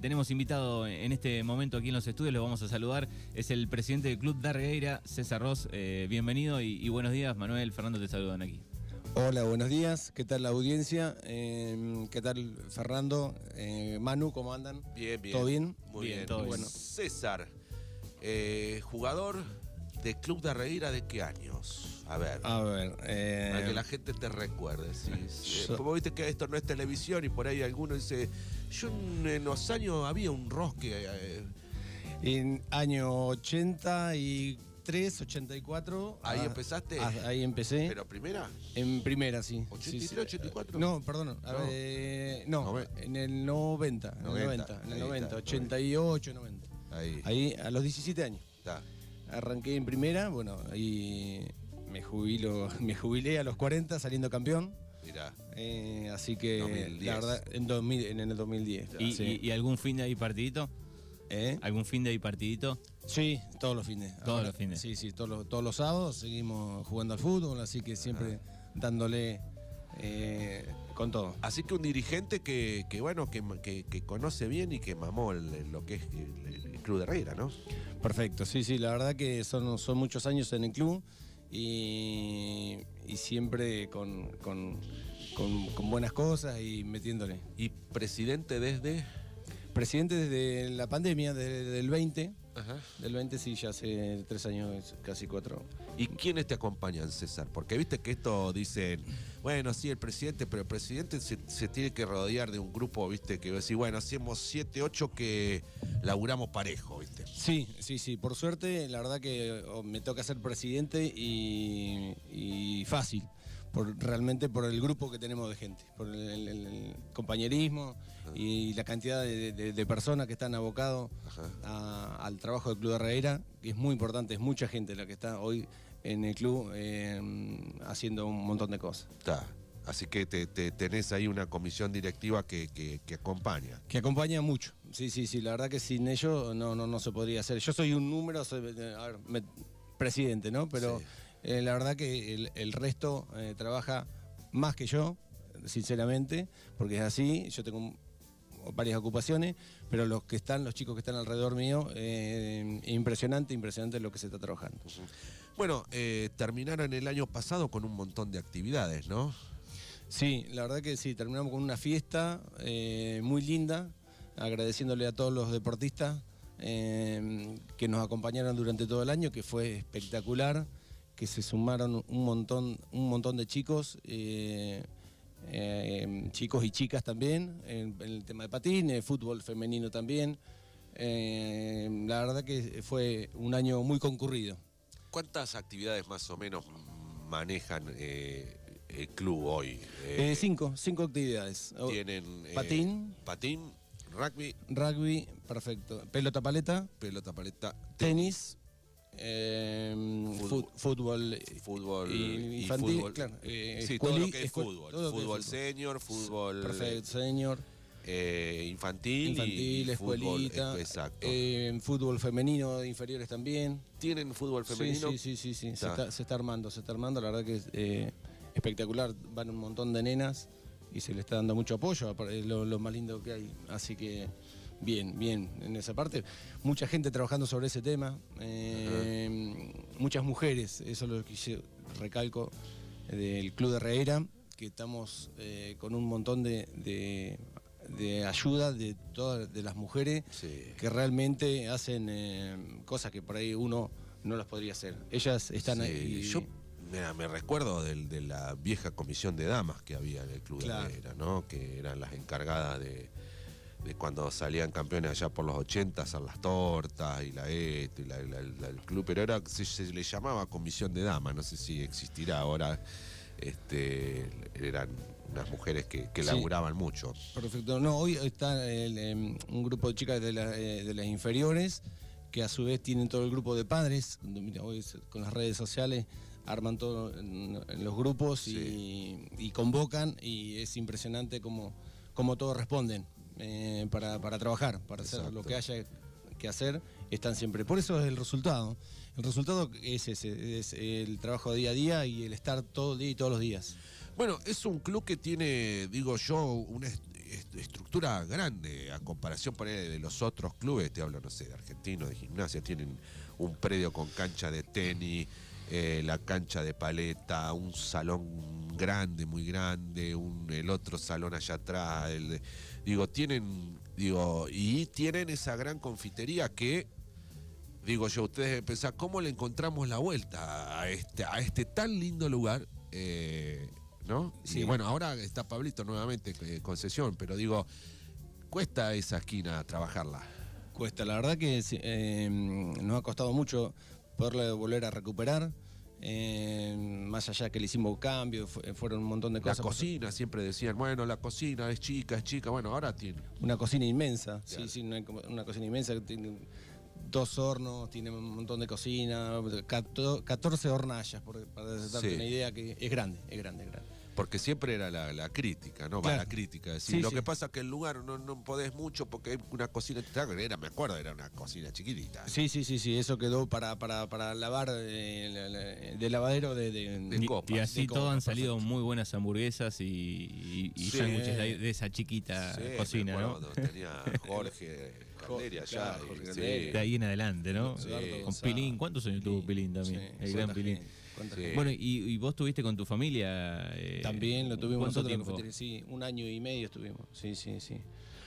tenemos invitado en este momento aquí en los estudios, lo vamos a saludar. Es el presidente del Club Darreira, César Ross. Eh, bienvenido y, buenos días, Manuel, Fernando, te saludan aquí. Hola, buenos días. ¿Qué tal la audiencia? Em, ¿Qué tal Fernando? Eh, Manu, ¿cómo andan? Bien, bien. ¿Todo bien? Muy bien. Todo bueno. César, eh, jugador de Club Darreira, ¿de qué años? A ver. A ver. Eh, para que la gente te recuerde. ¿sí? Como viste que esto no es televisión y por ahí alguno dice. Yo en, los años había un rosque. Eh, en año 83, 84. ¿Ahí empezaste? ahí empecé. ¿Pero primera? En primera, sí. ¿83, 84? No, perdón. no, no en el 90. 90, en el 90, en el 90 88, 90. Ahí. Ahí, a los 17 años. Está. Arranqué en primera, bueno, ahí me jubilo, me jubilé a los 40 saliendo campeón. Mirá. Eh, así que la verdad, en, 2000, en el 2010. ¿Y, algún fin de ahí partidito? ¿Eh? ¿Algún fin de ahí partidito? Sí, todos los fines. Todos los fines. Sí, sí, todos los, todos los sábados seguimos jugando al fútbol, así que siempre dándole eh, con todo. Así que un dirigente que, bueno, que, que, conoce bien y que mamó lo que es el, Club de Herrera, ¿no? Perfecto, sí, sí, la verdad que son, son muchos años en el club y, siempre con, buenas cosas y metiéndole. ¿Y presidente desde? Presidente desde la pandemia, desde el 20. Del 20 sí, ya hace tres años, casi cuatro. ¿Y quiénes te acompañan, César? Porque viste que esto dicen, bueno, sí, el presidente, pero el presidente se, tiene que rodear de un grupo, viste, que decir, bueno, hacemos siete, ocho que laburamos parejo, viste. Sí, sí, sí. Por suerte, la verdad que oh, me toca ser presidente y fácil realmente por el grupo que tenemos de gente, por el, compañerismo y la cantidad de, personas que están abocados al trabajo del Club de Herrera, que es muy importante, es mucha gente la que está hoy en el club eh, haciendo un montón de cosas. Está. Así que te, tenés ahí una comisión directiva que, acompaña. Que acompaña mucho. Sí, sí, sí. La verdad que sin ellos no, no, no se podría hacer. Yo soy un número, a ver, presidente, ¿no? Pero eh, la verdad que el, resto eh, trabaja más que yo, sinceramente, porque es así. Yo tengo varias ocupaciones, pero los que están, los chicos que están alrededor mío, eh, impresionante, impresionante lo que se está trabajando. Bueno, terminaron el año pasado con un montón de actividades, ¿no? Sí, la verdad que sí, terminamos con una fiesta muy linda, agradeciéndole a todos los deportistas que nos acompañaron durante todo el año, que fue espectacular que se sumaron un montón, un montón de chicos, eh, eh, chicos y chicas también, en, el tema de patines, fútbol femenino también. Eh, la verdad que fue un año muy concurrido. ¿Cuántas actividades más o menos manejan el club hoy? cinco, cinco actividades. Tienen patín. patín, rugby. Rugby, perfecto. Pelota paleta. Pelota paleta. tenis Em, fútbol, fútbol infantil, fútbol, claro. Eh, sí, todo lo que es fútbol. Fútbol senior, fútbol. Perfecto, senior. Eh, infantil, infantil, escuelita. Fútbol, exacto. Eh, fútbol femenino de inferiores también. ¿Tienen fútbol femenino? Sí, sí, sí, sí. Se, está, se, está, armando, se está armando. La verdad que es eh, espectacular. Van un montón de nenas y se le está dando mucho apoyo. Lo, lo más lindo que hay. Así que bien, bien en esa parte. Mucha gente trabajando sobre ese tema, eh, muchas mujeres, eso es lo que yo recalco del Club de Herrera, que estamos eh, con un montón de, ayuda de todas de las mujeres que realmente hacen eh, cosas que por ahí uno no las podría hacer. Ellas están ahí. Yo me recuerdo de, la vieja comisión de damas que había en el Club de Herrera, ¿no? que eran las encargadas de de cuando salían campeones allá por los 80 a las tortas y la esto y el club, pero era se, le llamaba comisión de damas, no sé si existirá ahora. Este, eran unas mujeres que, que laburaban mucho. Perfecto. No, hoy está em, un grupo de chicas de, eh, de, las inferiores que a su vez tienen todo el grupo de padres. Hoy con las redes sociales arman todo en, los grupos y, y, convocan y es impresionante como, como todos responden. Eh, para, trabajar, para hacer lo que haya que hacer, están siempre. Por eso es el resultado. El resultado es ese, es el trabajo día a día y el estar todo el día y todos los días. Bueno, es un club que tiene, digo yo, una estructura grande a comparación por de los otros clubes, te hablo, no sé, de argentinos, de gimnasia, tienen un predio con cancha de tenis, eh, la cancha de paleta, un salón grande, muy grande, un, el otro salón allá atrás, el de- digo, tienen, digo, y tienen esa gran confitería que digo yo, ustedes pensar cómo le encontramos la vuelta a este, a este tan lindo lugar, eh, ¿no? Sí. Y bueno, ahora está Pablito nuevamente, eh, concesión, pero digo, cuesta esa esquina trabajarla. Cuesta, la verdad que eh, nos ha costado mucho poderle volver a recuperar. eh, más allá que le hicimos cambios, fu- fueron un montón de La cosas. cocina, siempre decían, bueno, la cocina es chica, es chica, bueno, ahora tiene. Una cocina inmensa, Claro. sí, sí, una, una cocina inmensa que tiene dos hornos, tiene un montón de cocina, cato- 14 hornallas, por- para darte Sí. una idea que es grande, es grande, es grande. Porque siempre era la, la crítica, ¿no? Va, Claro. la crítica. Decir, Sí, lo sí. que pasa es que el lugar no, no podés mucho porque hay una cocina. Era, me acuerdo, era una cocina chiquitita. Sí, sí, sí, sí, eso quedó para, para, para lavar eh, de lavadero de, de- De Y- copa, y así de todo han salido perfecto. muy buenas hamburguesas y, y, y Sí. sándwiches de, de esa chiquita Sí, me cocina, ¿no? Tenía Jorge allá. Jorge. De ahí en adelante, ¿no? Con. Pilín. ¿Cuántos años tuvo Pilín también? Sí, el gran Pilín. gente, Sí. Bueno, y, y vos estuviste con tu familia. eh, También lo tuvimos ¿Cuánto nosotros, tiempo? sí, un año y medio estuvimos, sí, sí, sí.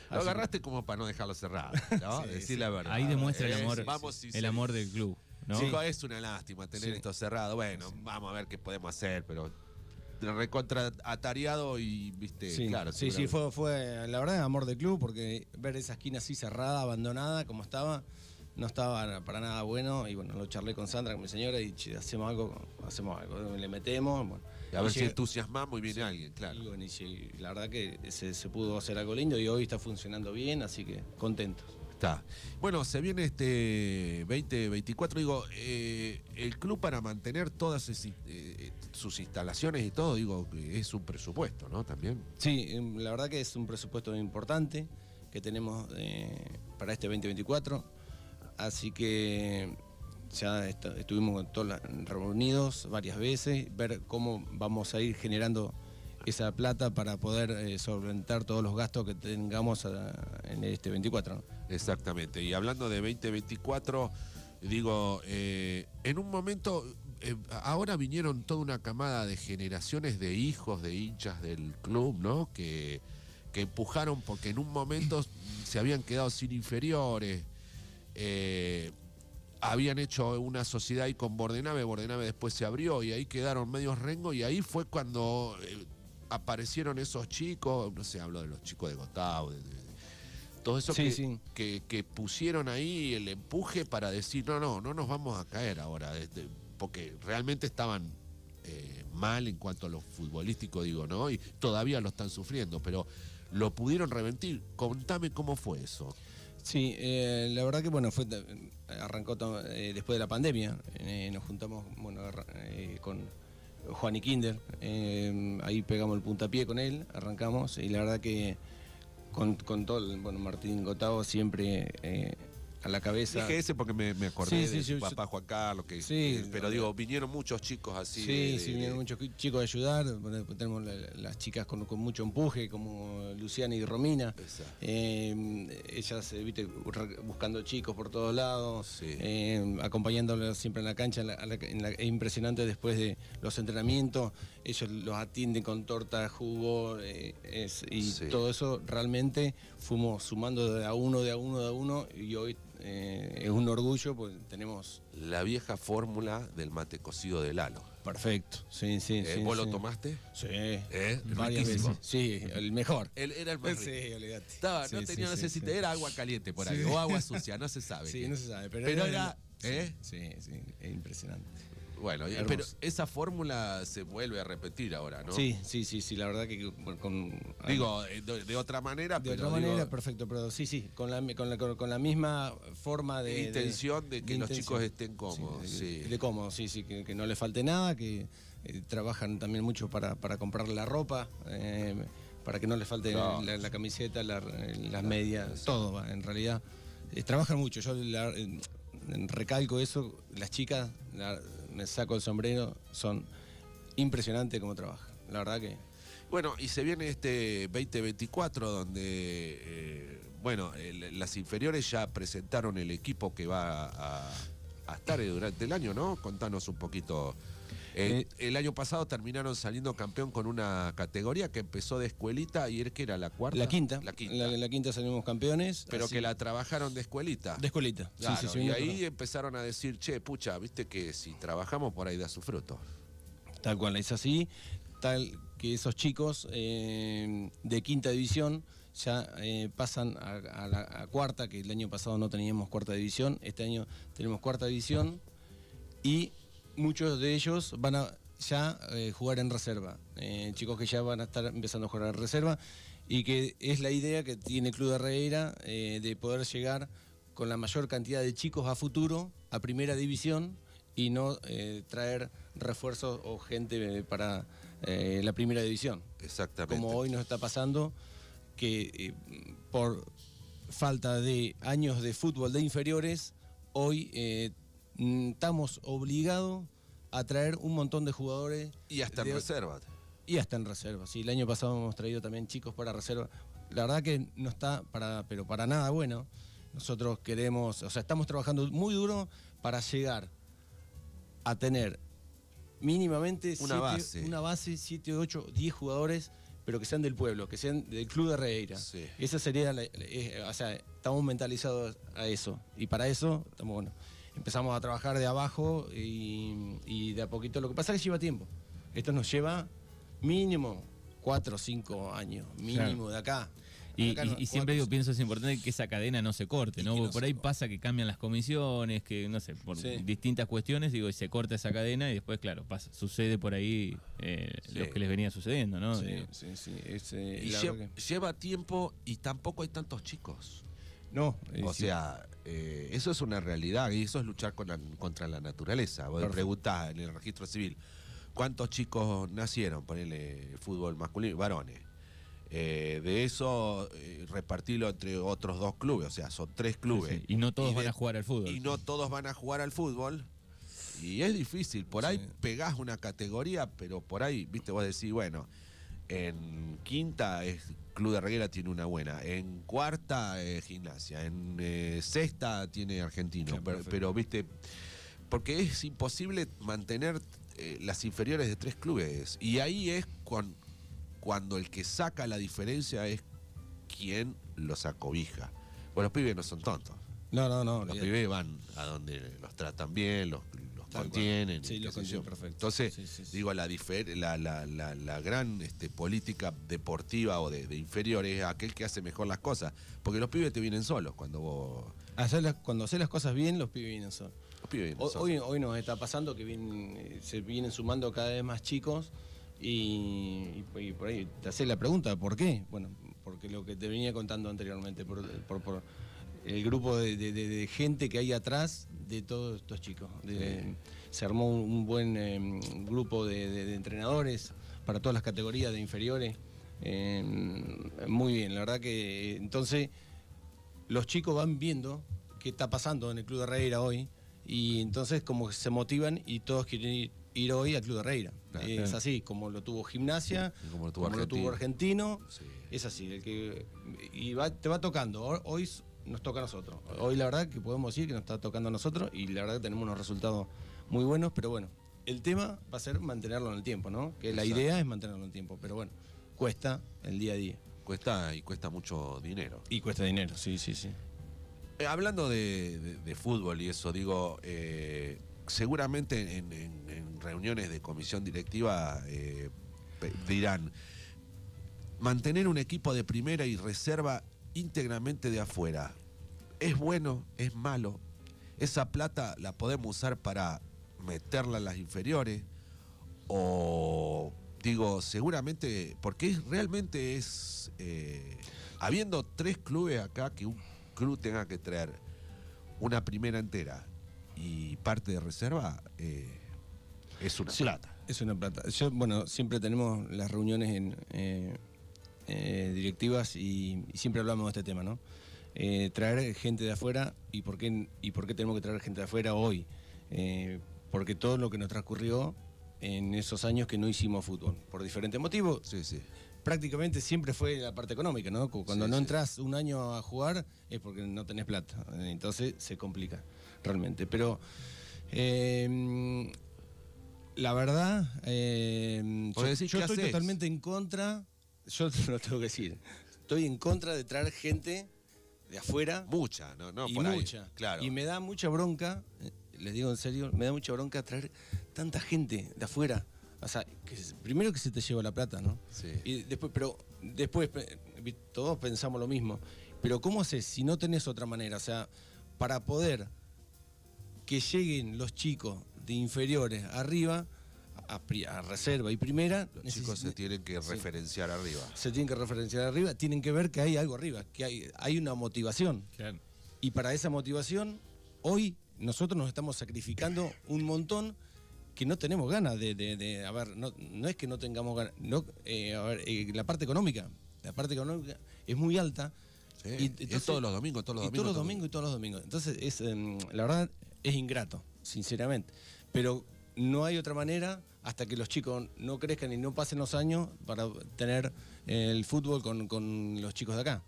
Lo Así agarraste como para no dejarlo cerrado, ¿no? Sí, Decir sí. la verdad. Ahí demuestra el amor, Vamos el amor del club, ¿no? Sí. Es una lástima tener Sí. esto cerrado. Bueno, vamos a ver qué podemos hacer, pero recontra atareado y, viste, Sí, claro. sí, sí, fue, fue la verdad amor del club porque ver esa esquina así cerrada, abandonada como estaba, no estaba para nada bueno y bueno, lo charlé con Sandra, con mi señora y che, hacemos algo, hacemos algo, le metemos, bueno. Y a ver Y si llega- entusiasmamos y viene alguien, claro. y bueno, y sí, la verdad que se, se pudo hacer algo lindo y hoy está funcionando bien, así que contentos. Está. Bueno, se viene este 2024. Digo, eh, el club para mantener todas eh, sus instalaciones y todo, digo, es un presupuesto, ¿no? También. Sí, em, la verdad que es un presupuesto importante que tenemos eh, para este 2024. Así que ya est- estuvimos todos reunidos varias veces, ver cómo vamos a ir generando esa plata para poder eh, solventar todos los gastos que tengamos ah, en este 24. ¿no? Exactamente. Y hablando de 2024, digo, eh, en un momento, eh, ahora vinieron toda una camada de generaciones de hijos de hinchas del club, ¿no? Que, que empujaron porque en un momento se habían quedado sin inferiores. Eh, habían hecho una sociedad ahí con Bordenave, Bordenave después se abrió y ahí quedaron medios rengo y ahí fue cuando eh, aparecieron esos chicos, no sé, hablo de los chicos de Gotao, de, de- todo eso Sí, que, sí. que- que pusieron ahí el empuje para decir, no, no, no nos vamos a caer ahora, este, porque realmente estaban eh, mal en cuanto a lo futbolístico, digo, ¿no? Y todavía lo están sufriendo, pero lo pudieron reventir. Contame cómo fue eso. Sí, eh, la verdad que bueno, fue arrancó eh, después de la pandemia. Eh, nos juntamos bueno, eh, con Juan y Kinder. eh, ahí pegamos el puntapié con él, arrancamos. Y la verdad que con, con todo, bueno, Martín Gotao siempre a la cabeza. Dije ese porque me, me acordé Sí, sí, de su papá Juan Carlos, que, Sí, que- pero no, digo, vinieron muchos chicos así. Sí, de- sí, de- vinieron muchos chicos a ayudar. tenemos la- las chicas con, con mucho empuje, como Luciana y Romina. Eh, ellas, eh, viste, buscando chicos por todos lados, Sí. eh, acompañándolos siempre en la cancha. la- en la- es impresionante después de los entrenamientos. Ellos los atienden con torta, jugo, eh, es- y Sí. todo eso realmente fuimos sumando de a uno, de a uno, de a uno. Y hoy eh, es un orgullo, pues tenemos. La vieja fórmula del mate cocido de Lalo. Perfecto, sí, sí. Eh, sí, ¿Vos lo tomaste? Sí, ¿Eh? varias veces. Sí, el mejor. Él era el rico. Sí, olvídate. Estaba, no tenía necesidad, era agua caliente por ahí, o agua sucia, no se sabe. Sí, no se sabe, pero, Pero era, ¿eh? Sí, sí, es impresionante. Bueno, Hermoso. pero esa fórmula se vuelve a repetir ahora, ¿no? Sí, sí, sí, sí, la verdad que con... Digo, eh, de, de otra manera, de pero otra digo, manera, perfecto, pero sí, sí, con la, con la, con la misma forma de... intención de, que los intención. chicos estén cómodos. Sí, Sí, de, cómodos, sí, sí, que, que no les falte nada, que eh, trabajan también mucho para, para comprar la ropa, eh, para que no les falte Claro. la, la camiseta, la- las medias, todo, va, en realidad. Eh, trabajan mucho, yo la- recalco eso, las chicas, la- me saco el sombrero, son impresionantes como trabajan, la verdad que... Bueno, y se viene este 2024 donde, eh, bueno, las inferiores ya presentaron el equipo que va a estar durante el año, ¿no? Contanos un poquito. Eh, el año pasado terminaron saliendo campeón con una categoría que empezó de escuelita y era que era la cuarta. La quinta. La quinta. La, la quinta salimos campeones. pero así- que la trabajaron de escuelita. De escuelita. Sí, Claro, sí, sí, y ahí empezaron a decir, che, pucha, viste que si trabajamos por ahí da su fruto. Tal cual, es así. Tal que esos chicos eh, de quinta división ya eh, pasan a, a la a cuarta, que el año pasado no teníamos cuarta división, este año tenemos cuarta división y muchos de ellos van a ya eh, jugar en reserva. Eh, chicos que ya van a estar empezando a jugar en reserva y que es la idea que tiene el Club de Herrera eh, de poder llegar con la mayor cantidad de chicos a futuro a primera división y no eh, traer refuerzos o gente para eh, la primera división. Exactamente. Como hoy nos está pasando, que eh, por falta de años de fútbol de inferiores, hoy eh, mm, estamos obligados a traer un montón de jugadores Y hasta en de- reserva. y hasta en reserva. Sí, el año pasado hemos traído también chicos para reserva. La verdad que no está para, pero para nada bueno. Nosotros queremos, o sea, estamos trabajando muy duro para llegar a tener mínimamente Una siete- base. una base, 7, 8, 10 jugadores, pero que sean del pueblo, que sean del Club de Herrera. Sí. Esa sería, la- eh, o sea, estamos mentalizados a eso. Y para eso, estamos, bueno, empezamos a trabajar de abajo y, y de a poquito. Lo que pasa es que lleva tiempo. Esto nos lleva mínimo 4 o 5 años, mínimo de acá. Y, siempre digo, pienso es importante que esa cadena no se corte, ¿no? que Porque no por ahí corte. pasa que cambian las comisiones, que no sé, por Sí. distintas cuestiones, digo, y se corta esa cadena y después, claro, pasa, sucede por ahí eh, Sí. lo que les venía sucediendo, ¿no? Sí, sí, sí. es, eh, Y la lle- verdad que- lleva tiempo y tampoco hay tantos chicos. No, eh, O sí. sea, eh, eso es una realidad y eso es luchar con la- contra la naturaleza. Vos Perfecto. preguntás en el registro civil, ¿cuántos chicos nacieron? Ponele fútbol masculino, varones. Eh, de eso, eh, repartirlo entre otros dos clubes, o sea, son tres clubes. sí, Y no todos Y van a jugar al fútbol. Y no todos van a jugar al fútbol. Y es difícil. Por ahí pegás una categoría, pero por ahí, viste, vos decís, bueno, en quinta es Club de Reguera tiene una buena. En cuarta es gimnasia. En eh, sexta tiene argentino. Pero, pero, viste, porque es imposible mantener eh, las inferiores de tres clubes. Y ahí es cuan- cuando el que saca la diferencia es quien los acobija. Bueno, los pibes no son tontos. No, no, no. Los pibes van a donde los tratan bien, los, los Tal contienen. cual. Sí, los contienen, perfecto. Entonces, Sí, sí, sí. digo, la, la, la, la, la gran este, política deportiva o de, de inferior es aquel que hace mejor las cosas. Porque los pibes te vienen solos cuando vos. Hacer las- cuando haces las cosas bien, los pibes vienen solos. Los pibes vienen Hoy, solos. hoy, hoy nos está pasando que vienen, eh, se vienen sumando cada vez más chicos y, y- y por ahí te haces la pregunta, ¿por qué? Bueno, porque lo que te venía contando anteriormente, por, por- por el grupo de, de- de- de gente que hay atrás de todos estos chicos. De- Se armó un, buen eh, grupo de, entrenadores para todas las categorías de inferiores. Eh, muy bien, la verdad que entonces los chicos van viendo qué está pasando en el Club de Herrera hoy y entonces como que se motivan y todos quieren ir, ir hoy al Club de Herrera. Claro. es así, como lo tuvo Gimnasia, como lo tuvo Argentino, Sí. es así, el que y va- te va tocando. Hoy- Hoy nos toca a nosotros. Hoy la verdad que podemos decir que nos está tocando a nosotros y la verdad que tenemos unos resultados muy buenos, pero bueno, el tema va a ser mantenerlo en el tiempo, ¿no? Que la Exacto. idea es mantenerlo en el tiempo, pero bueno, cuesta el día a día. Cuesta y cuesta mucho dinero. Y cuesta dinero, sí, sí, sí. Eh, hablando de, de- de fútbol y eso, digo, eh, seguramente en, reuniones de comisión directiva eh, dirán, mantener un equipo de primera y reserva íntegramente de afuera, ¿es bueno? ¿Es malo? ¿Esa plata la podemos usar para meterla en las inferiores? O digo, seguramente, porque realmente es, eh, habiendo tres clubes acá, que un club tenga que traer una primera entera y parte de reserva, eh, es una Sí, plata. Es una plata. Yo, bueno, siempre tenemos las reuniones en eh, eh, directivas y, y siempre hablamos de este tema, ¿no? Traer gente de afuera y por qué y por qué tenemos que traer gente de afuera hoy. Porque todo lo que nos transcurrió en esos años que no hicimos fútbol, por diferentes motivos. Sí, sí. Prácticamente siempre fue la parte económica, ¿no? Cuando Sí, no sí. entras un año a jugar es porque no tenés plata, entonces se complica realmente. Pero eh, la verdad, eh, yo, Podés decir, yo ¿qué estoy haces? totalmente en contra, yo te lo tengo que decir, estoy en contra de traer gente de afuera Mucha, ¿no? no y por ahí. mucha. Claro. Y me da mucha bronca, eh, les digo en serio, me da mucha bronca traer tanta gente de afuera. O sea, que primero que se te lleva la plata, ¿no? Sí. Y después, pero después todos pensamos lo mismo. Pero ¿cómo haces si no tenés otra manera? O sea, para poder que lleguen los chicos de inferiores arriba, a, reserva y primera, Los chicos se tienen que sí. referenciar arriba. se tienen que referenciar arriba, tienen que ver que hay algo arriba, que hay, hay una motivación. Claro. Y para esa motivación, hoy nosotros nos estamos sacrificando un montón que no tenemos ganas de, de- de- a ver, no, no es que no tengamos ganas, no, eh, a ver, eh, la parte económica, la parte económica es muy alta. Sí, Y y entonces- es todos los domingos, todos los y domingos. todos los domingos y todos los domingos. Entonces, es, em, la verdad, es ingrato, sinceramente. Pero no hay otra manera hasta que los chicos no crezcan y no pasen los años para tener el fútbol con, con los chicos de acá.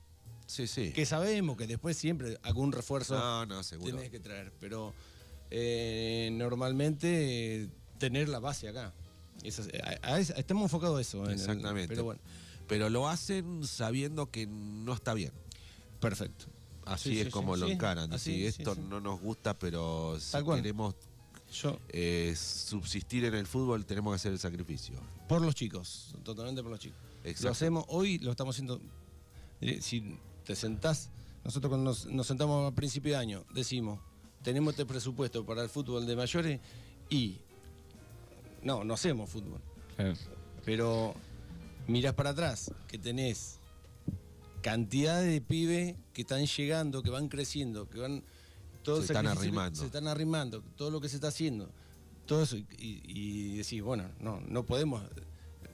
Sí, sí. Que sabemos que después siempre algún refuerzo No, no, seguro. tenés que traer, pero eh, normalmente eh, tener la base acá. Eso es- a- a eso- estamos enfocados a eso. en el- Exactamente. pero bueno, Pero lo hacen sabiendo que no está bien. perfecto. Así Sí, es sí, como sí, lo encaran. Así, Así, sí, esto sí. no nos gusta, pero si Tal queremos Yo, eh, subsistir en el fútbol, tenemos que hacer el sacrificio. por los chicos, totalmente por los chicos. Exacto. Lo hacemos, hoy lo estamos haciendo. eh, Si te sentás, nosotros cuando nos, nos sentamos a principio de año, decimos, tenemos este presupuesto para el fútbol de mayores y no, no hacemos fútbol. Claro. Pero mirás para atrás, que tenés cantidad de pibes que están llegando, que van creciendo, que van. Todo Se están arrimando. Se están arrimando, todo lo que se está haciendo. Todo eso. Y, y decís, bueno, no, no podemos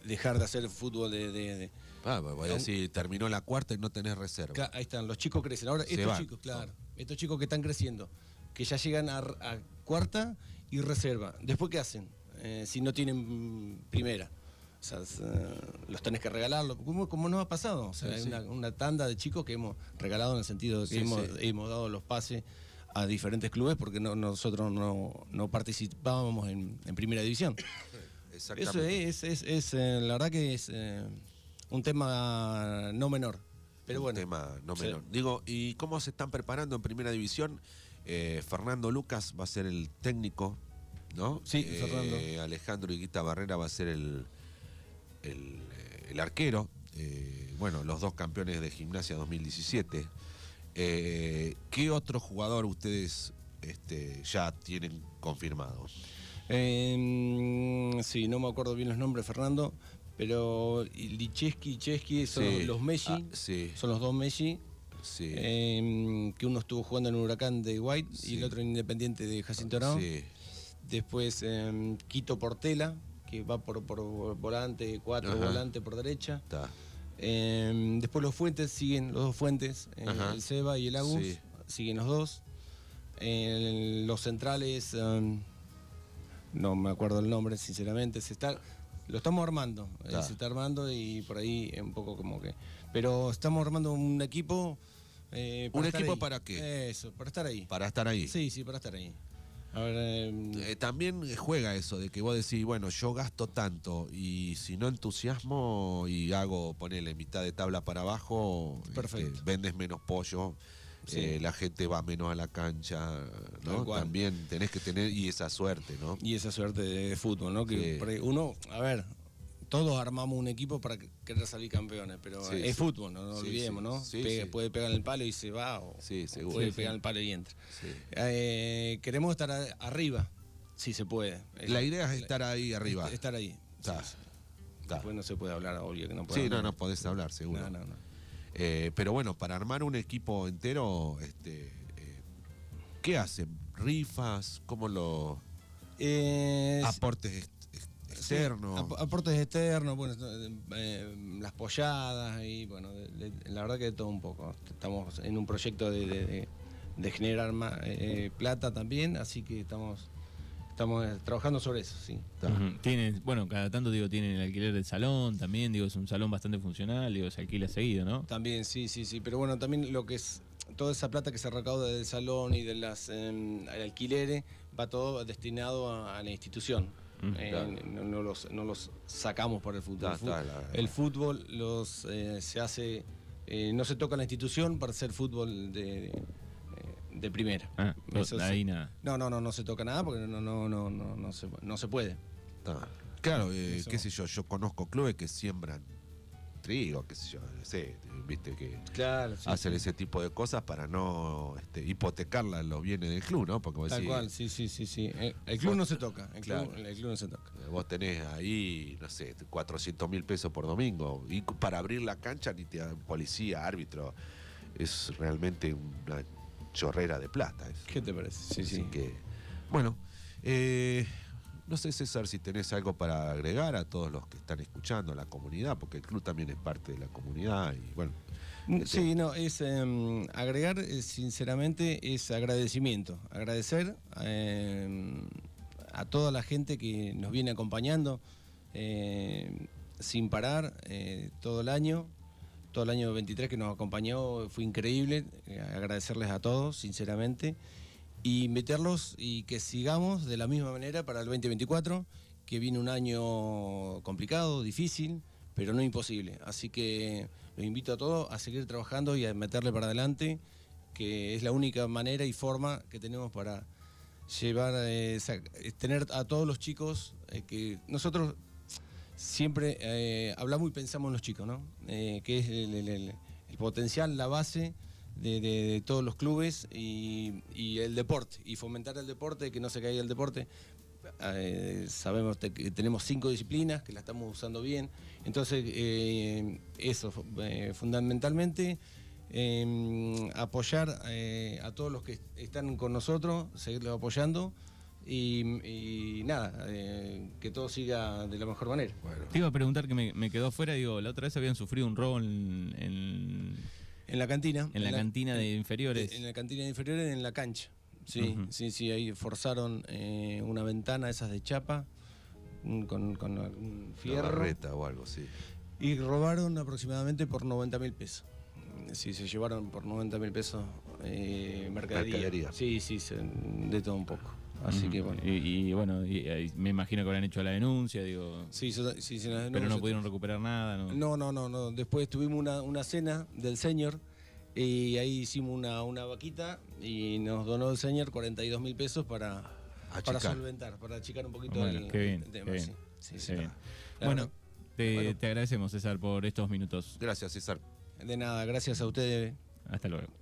dejar de hacer fútbol de. de- de- Ah, voy a Aún- decir, terminó la cuarta y no tenés reserva. Cla- ahí están, los chicos crecen. Ahora, Se estos van. chicos, claro, estos chicos que están creciendo, que ya llegan a, a cuarta y reserva. ¿Después qué hacen? Eh, si no tienen primera. O sea, es, eh, los tenés que regalarlo. como, como nos ha pasado. O sea, Sí, hay sí. Una, una tanda de chicos que hemos regalado en el sentido de que Sí, hemos, sí. hemos dado los pases a diferentes clubes porque no, nosotros no, no participábamos en, en primera división. Eso es, es, es, eh, la verdad que es eh, un tema no menor. Pero un bueno, tema no Sí. menor. Digo, ¿y cómo se están preparando en primera división? Eh, Fernando Lucas va a ser el técnico, ¿no? Sí, Eh, Fernando. Alejandro Higuita Barrera va a ser el, el, eh, el arquero. Eh, bueno, los dos campeones de gimnasia 2017. Eh, ¿Qué otro jugador ustedes este, ya tienen confirmado? Eh, sí, no me acuerdo bien los nombres, Fernando, pero Licheski y Chesky son Sí. los Messi, Ah, sí, son los dos Messi, sí. eh, que uno estuvo jugando en Huracán de White y el otro en Independiente de Jacinto Arao. sí. Después eh, Quito Portela, que va por, por volante, cuatro Ajá. volante por derecha. Eh, después los Fuentes siguen, los dos Fuentes, eh, el Seba y el Agus, Sí. siguen los dos. Eh, los centrales, eh, no me acuerdo el nombre, sinceramente, se está, lo estamos armando, eh, se está armando y por ahí un poco como que... Pero estamos armando un equipo... eh, ¿Un equipo ahí. para qué? Eso, para estar ahí. Para estar ahí. Sí, sí, para estar ahí. A ver, eh, Eh, también juega eso de que vos decís, bueno, yo gasto tanto y si no entusiasmo y hago, ponele mitad de tabla para abajo, Perfecto. este, vendes menos pollo, Sí. eh, la gente va menos a la cancha, ¿no? También tenés que tener y esa suerte, ¿no? y esa suerte de, fútbol, ¿no? Que Sí. uno, a ver, todos armamos un equipo para que- querer salir campeones, pero Sí, es sí. fútbol, no Sí, olvidemos. ¿no? Pega-. Puede pegar el palo y se va, o, seguro. puede pegar el palo y entra. Eh, queremos estar a- arriba, si se puede. La idea es estar ahí arriba. Est- Estar ahí. Está. Después no se puede hablar, obvio que no puede Sí, no, no podés hablar, seguro. No, no, no. Eh, pero bueno, para armar un equipo entero, este, eh, ¿qué hacen? ¿Rifas? ¿Cómo lo...? Eh, aportes Sí, aportes externos, bueno, eh, las polladas y bueno, de- de- la verdad que de todo un poco. Estamos en un proyecto de, de- de- de generar más, eh, plata también, así que estamos, estamos eh, trabajando sobre eso, sí. Tienen, bueno, cada tanto digo, tienen el alquiler del salón también, digo, es un salón bastante funcional, digo, se alquila seguido, ¿no? También, sí, sí, sí. Pero bueno, también lo que es toda esa plata que se recauda del salón y de las em, alquileres va todo destinado a, a la institución. Mm, Eh, no, no los, no los sacamos por el fútbol. Está, el, está, fútbol los eh, se hace, eh, no se toca la institución para hacer fútbol de, de, primera. Ah, Eso sí. ahí nada. No, no, no, no se toca nada porque no, no, no, no, no, se, no se puede. Claro, eh, qué sé yo, yo conozco clubes que siembran trigo, qué sé yo, no sé, viste que Claro, hacen ese tipo de cosas para no este, hipotecar los bienes del club, ¿no? Porque Tal decís, cual, sí, sí, sí, sí. Eh, El club no se toca. El, Claro. club, el club no se toca. Vos tenés ahí, no sé, 400 mil pesos por domingo. Y para abrir la cancha, ni te dan policía, árbitro. Es realmente una chorrera de plata. eso. ¿Qué te parece? Sí, Así sí. que, bueno, eh, no sé, César, si tenés algo para agregar a todos los que están escuchando, a la comunidad, porque el club también es parte de la comunidad. Y bueno, Mm, Sí, no, es em, agregar, eh, sinceramente, es agradecimiento. Agradecer em, a toda la gente que nos viene acompañando em, sin parar eh, todo el año. Todo el año 23 que nos acompañó fue increíble. eh, agradecerles a todos, sinceramente. Y invitarlos y que sigamos de la misma manera para el 2024, que viene un año complicado, difícil, pero no imposible. Así que los invito a todos a seguir trabajando y a meterle para adelante, que es la única manera y forma que tenemos para llevar, eh, eh, tener a todos los chicos, eh, que nosotros siempre hablamos y pensamos en los chicos, ¿no? Que es el potencial, la base de, de- de todos los clubes y, y el deporte, y fomentar el deporte, que no se caiga el deporte. Eh, sabemos que tenemos cinco disciplinas, que la estamos usando bien. Entonces, eh, eso, eh, fundamentalmente, eh, apoyar eh, a todos los que están con nosotros, seguirlos apoyando. Y, y nada, que todo siga de la mejor manera. Te iba a preguntar que me, quedó afuera, digo, la otra vez habían sufrido un robo en- En la cantina. en la cantina de inferiores. En la cantina de inferiores, en la cancha. Sí, sí, sí, ahí forzaron eh, una ventana, esas de chapa, con, con algún Una fierro. o algo, sí. Y robaron aproximadamente por 90 mil pesos. Sí, se llevaron por 90 mil pesos eh, mercadería. Mercadería. Sí, sí, se- de todo un poco. Así que bueno. Y, y bueno, y- y me imagino que habrán hecho la denuncia, digo. Sí, sí, las- pero no pudieron recuperar nada, ¿no? No, no, no, no. Después tuvimos una, una cena del señor y ahí hicimos una, una vaquita y nos donó el señor 42 mil pesos para, para solventar, para achicar un poquito Bueno, el, qué bien, el tema. qué bien, sí. Sí, sí. bien. Bueno, te, bueno. te agradecemos, César, por estos minutos. Gracias, César. de nada, gracias a ustedes. Hasta luego.